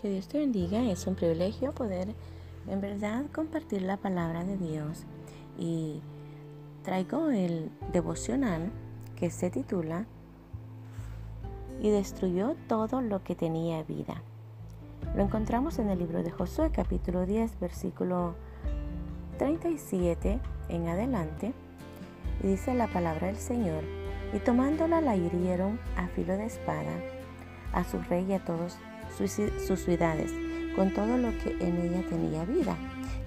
Que Dios te bendiga. Es un privilegio poder en verdad compartir la palabra de Dios. Y traigo el devocional que se titula Y destruyó todo lo que tenía vida. Lo encontramos en el libro de Josué capítulo 10 versículo 37 en adelante. Y dice la palabra del Señor. Y tomándola la hirieron a filo de espada a su rey y a todos sus ciudades, con todo lo que en ella tenía vida,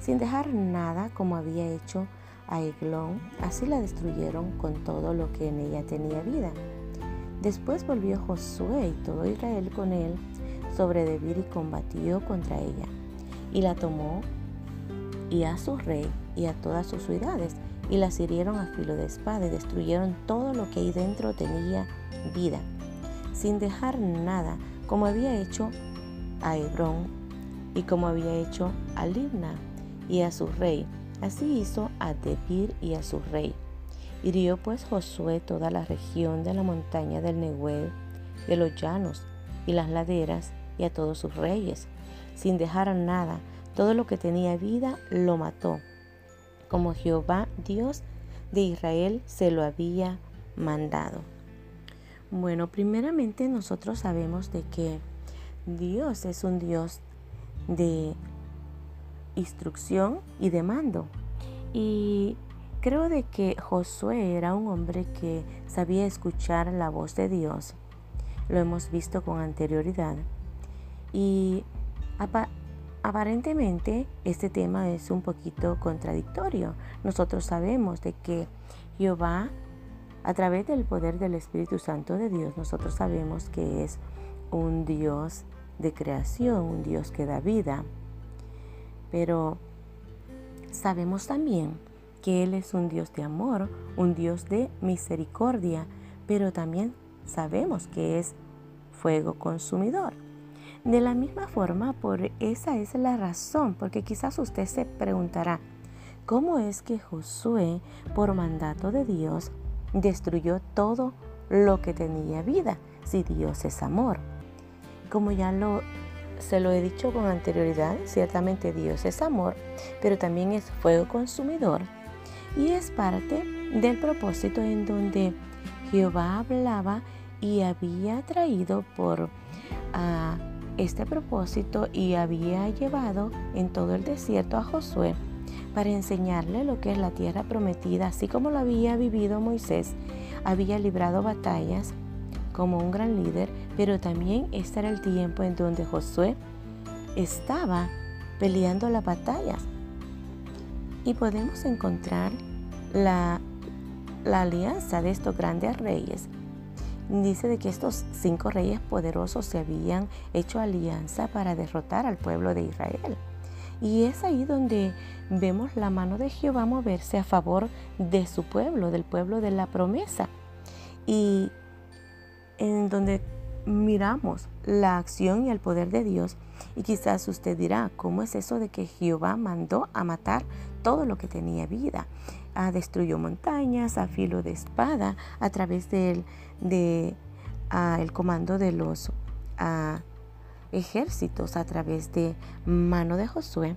sin dejar nada como había hecho a Eglón, así la destruyeron con todo lo que en ella tenía vida. Después volvió Josué y todo Israel con él sobre Debir y combatió contra ella, y la tomó y a su rey y a todas sus ciudades, y las hirieron a filo de espada y destruyeron todo lo que ahí dentro tenía vida, sin dejar nada como había hecho a Hebrón y como había hecho a Libna y a su rey. Así hizo a Debir y a su rey. Hirió pues Josué toda la región de la montaña del Nehuel, de los llanos y las laderas, y a todos sus reyes, sin dejar nada. Todo lo que tenía vida lo mató, como Jehová Dios de Israel se lo había mandado. Bueno, primeramente nosotros sabemos de que Dios es un Dios de instrucción y de mando. Y creo de que Josué era un hombre que sabía escuchar la voz de Dios. Lo hemos visto con anterioridad. Y aparentemente este tema es un poquito contradictorio. Nosotros sabemos de que Jehová a través del poder del Espíritu Santo de Dios, nosotros sabemos que es un Dios de creación, un Dios que da vida. Pero sabemos también que Él es un Dios de amor, un Dios de misericordia, pero también sabemos que es fuego consumidor. De la misma forma, por esa es la razón, porque quizás usted se preguntará, ¿cómo es que Josué, por mandato de Dios, destruyó todo lo que tenía vida, si Dios es amor. Como ya lo se lo he dicho con anterioridad, ciertamente Dios es amor, pero también es fuego consumidor y es parte del propósito en donde Jehová hablaba y había traído por este propósito y había llevado en todo el desierto a Josué para enseñarle lo que es la tierra prometida, así como lo había vivido Moisés. Había librado batallas como un gran líder, pero también este era el tiempo en donde Josué estaba peleando las batallas. Y podemos encontrar la, alianza de estos grandes reyes. Dice de que estos cinco reyes poderosos se habían hecho alianza para derrotar al pueblo de Israel. Y es ahí donde vemos la mano de Jehová moverse a favor de su pueblo, del pueblo de la promesa. Y en donde miramos la acción y el poder de Dios. Y quizás usted dirá, ¿cómo es eso de que Jehová mandó a matar todo lo que tenía vida? Ah, destruyó montañas a filo de espada a través del de, ah, el comando de los ah, ejércitos a través de mano de Josué.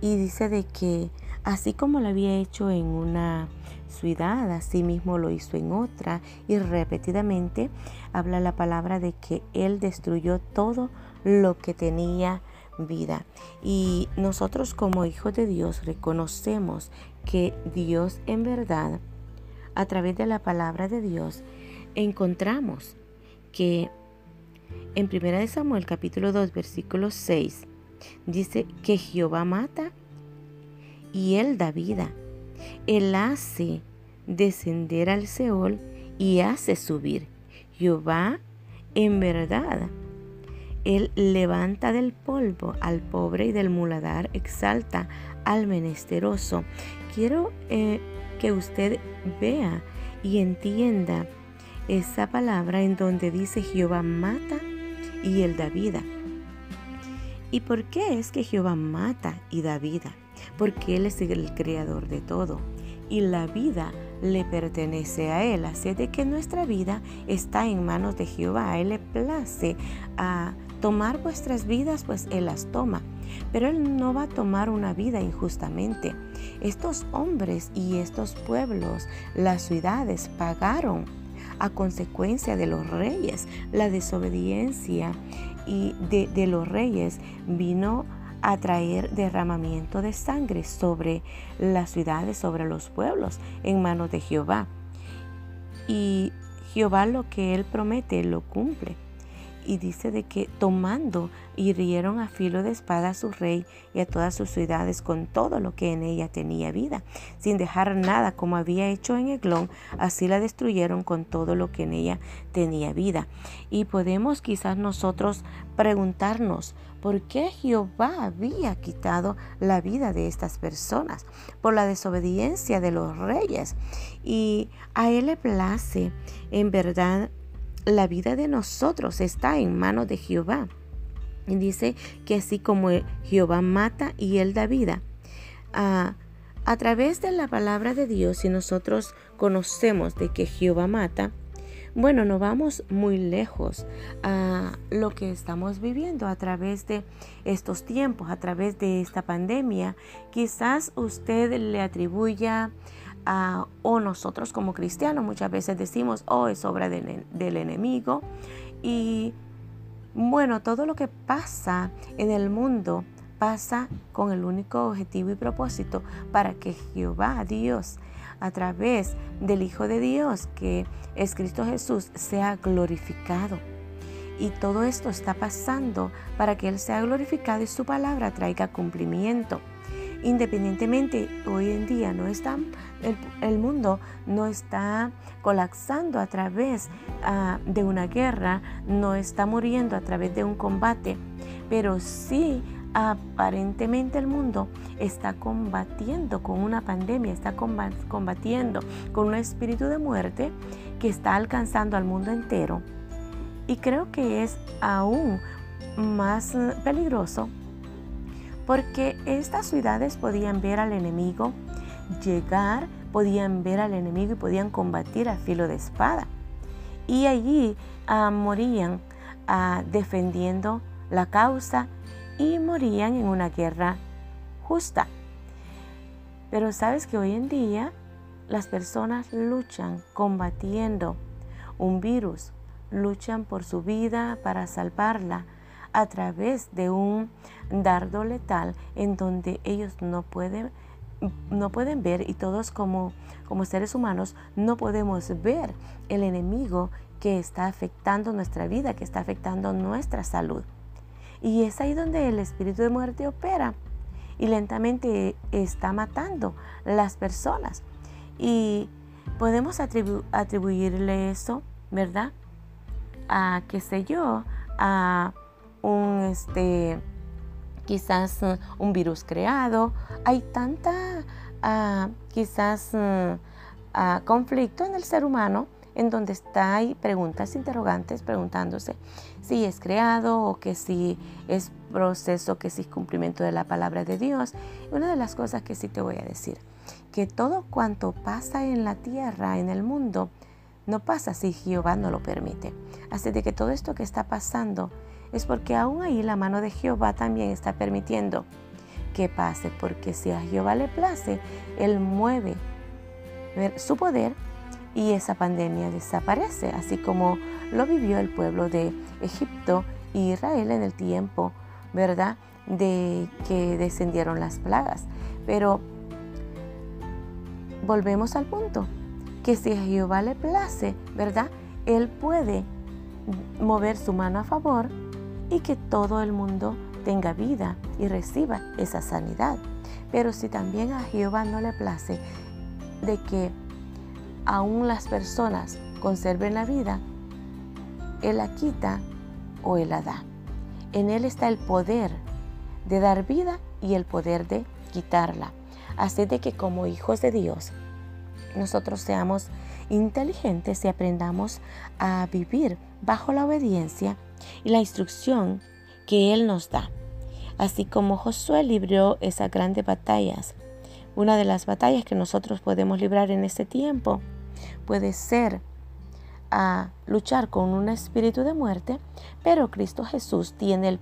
Y dice de que así como lo había hecho en una ciudad, así mismo lo hizo en otra. Y repetidamente habla la palabra de que Él destruyó todo lo que tenía vida. Y nosotros como hijos de Dios reconocemos que Dios en verdad, a través de la palabra de Dios, encontramos que en 1 Samuel capítulo 2 versículo 6 dice que Jehová mata y él da vida. Él hace descender al Seol y hace subir. Jehová en verdad él levanta del polvo al pobre y del muladar exalta al menesteroso. Quiero eh, que usted vea y entienda esa palabra en donde dice Jehová mata y él da vida. ¿Y por qué es que Jehová mata y da vida? Porque Él es el creador de todo y la vida le pertenece a Él. Así de que nuestra vida está en manos de Jehová. A Él le place a tomar vuestras vidas, pues Él las toma. Pero Él no va a tomar una vida injustamente. Estos hombres y estos pueblos, las ciudades, pagaron a consecuencia de los reyes. La desobediencia y de, de los reyes vino a traer derramamiento de sangre sobre las ciudades, sobre los pueblos, en manos de Jehová. Y Jehová lo que él promete lo cumple y dice de que tomando hirieron a filo de espada a su rey y a todas sus ciudades con todo lo que en ella tenía vida, sin dejar nada como había hecho en Eglón, así la destruyeron con todo lo que en ella tenía vida. Y podemos quizás nosotros preguntarnos, ¿por qué Jehová había quitado la vida de estas personas? Por la desobediencia de los reyes. Y a él le place en verdad la vida de nosotros está en manos de Jehová. Y dice que así como Jehová mata y él da vida, a, a través de la palabra de Dios, si nosotros conocemos de que Jehová mata, bueno, no vamos muy lejos a lo que estamos viviendo a través de estos tiempos, a través de esta pandemia. Quizás usted le atribuya o nosotros como cristianos muchas veces decimos, oh, es obra del enemigo. Y bueno, todo lo que pasa en el mundo pasa con el único objetivo y propósito para que Jehová, Dios, a través del Hijo de Dios, que es Cristo Jesús, sea glorificado. Y todo esto está pasando para que Él sea glorificado y su palabra traiga cumplimiento. Independientemente, hoy en día no está, el, mundo no está colapsando a través ah, de una guerra, no está muriendo a través de un combate, pero sí aparentemente el mundo está combatiendo con una pandemia, está combatiendo con un espíritu de muerte que está alcanzando al mundo entero. Y creo que es aún más eh, peligroso porque estas ciudades podían ver al enemigo llegar, podían ver al enemigo y podían combatir a filo de espada. Y allí ah, morían ah, defendiendo la causa y morían en una guerra justa. Pero sabes que hoy en día las personas luchan combatiendo un virus, luchan por su vida para salvarla, a través de un dardo letal en donde ellos no pueden no pueden ver y todos como, como seres humanos no podemos ver el enemigo que está afectando nuestra vida, que está afectando nuestra salud. Y es ahí donde el espíritu de muerte opera y lentamente está matando las personas. Y podemos atribuirle eso, ¿verdad? A, qué sé yo, a un este quizás uh, un virus creado. Hay tanta uh, quizás uh, conflicto en el ser humano en donde está hay preguntas interrogantes preguntándose si es creado o que si es proceso, que si es cumplimiento de la palabra de Dios. Una de las cosas que sí te voy a decir, que todo cuanto pasa en la tierra, en el mundo, no pasa si Jehová no lo permite. Así de que todo esto que está pasando es porque aún ahí la mano de Jehová también está permitiendo que pase, porque si a Jehová le place, Él mueve su poder y esa pandemia desaparece, así como lo vivió el pueblo de Egipto y Israel en el tiempo, ¿verdad? De que descendieron las plagas. Pero volvemos al punto, que si a Jehová le place, ¿verdad? Él puede mover su mano a favor y que todo el mundo tenga vida y reciba esa sanidad. Pero si también a Jehová no le place de que aún las personas conserven la vida, Él la quita o Él la da. En Él está el poder de dar vida y el poder de quitarla. Así de que como hijos de Dios, nosotros seamos inteligentes y aprendamos a vivir bajo la obediencia y la instrucción que Él nos da. Así como Josué libró esas grandes batallas, una de las batallas que nosotros podemos librar en este tiempo puede ser a luchar con un espíritu de muerte, pero Cristo Jesús tiene el,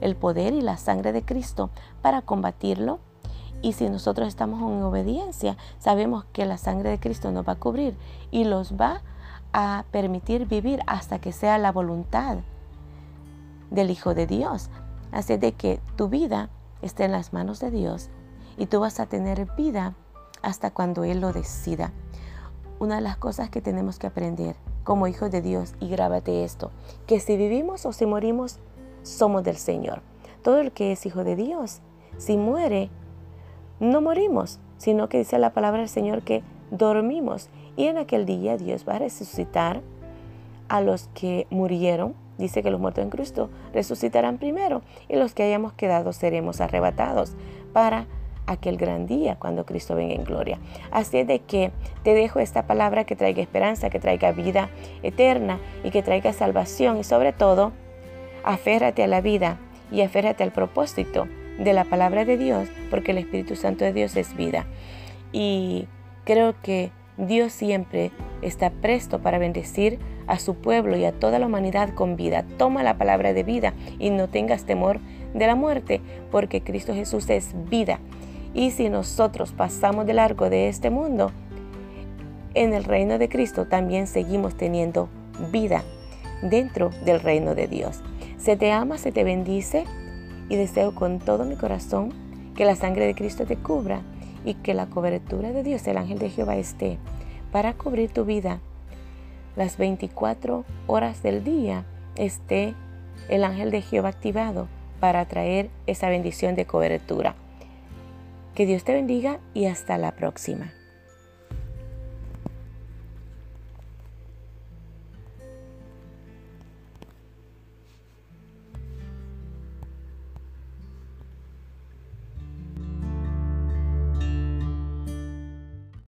el poder y la sangre de Cristo para combatirlo. Y si nosotros estamos en obediencia, sabemos que la sangre de Cristo nos va a cubrir y los va a permitir vivir hasta que sea la voluntad del Hijo de Dios. Así de que tu vida esté en las manos de Dios y tú vas a tener vida hasta cuando Él lo decida. Una de las cosas que tenemos que aprender como hijos de Dios, y grábate esto, que si vivimos o si morimos, somos del Señor. Todo el que es hijo de Dios, si muere, no morimos, sino que dice la palabra del Señor que dormimos. Y en aquel día Dios va a resucitar a los que murieron. Dice que los muertos en Cristo resucitarán primero y los que hayamos quedado seremos arrebatados para aquel gran día cuando Cristo venga en gloria. Así de que te dejo esta palabra que traiga esperanza, que traiga vida eterna y que traiga salvación y sobre todo, aférrate a la vida y aférrate al propósito de la palabra de Dios porque el Espíritu Santo de Dios es vida. Y creo que Dios siempre está presto para bendecir a su pueblo y a toda la humanidad con vida. Toma la palabra de vida y no tengas temor de la muerte, porque Cristo Jesús es vida. Y si nosotros pasamos de largo de este mundo, en el reino de Cristo también seguimos teniendo vida dentro del reino de Dios. Se te ama, se te bendice y deseo con todo mi corazón que la sangre de Cristo te cubra y que la cobertura de Dios, el ángel de Jehová, esté para cubrir tu vida. Las 24 horas del día esté el ángel de Jehová activado para traer esa bendición de cobertura. Que Dios te bendiga y hasta la próxima.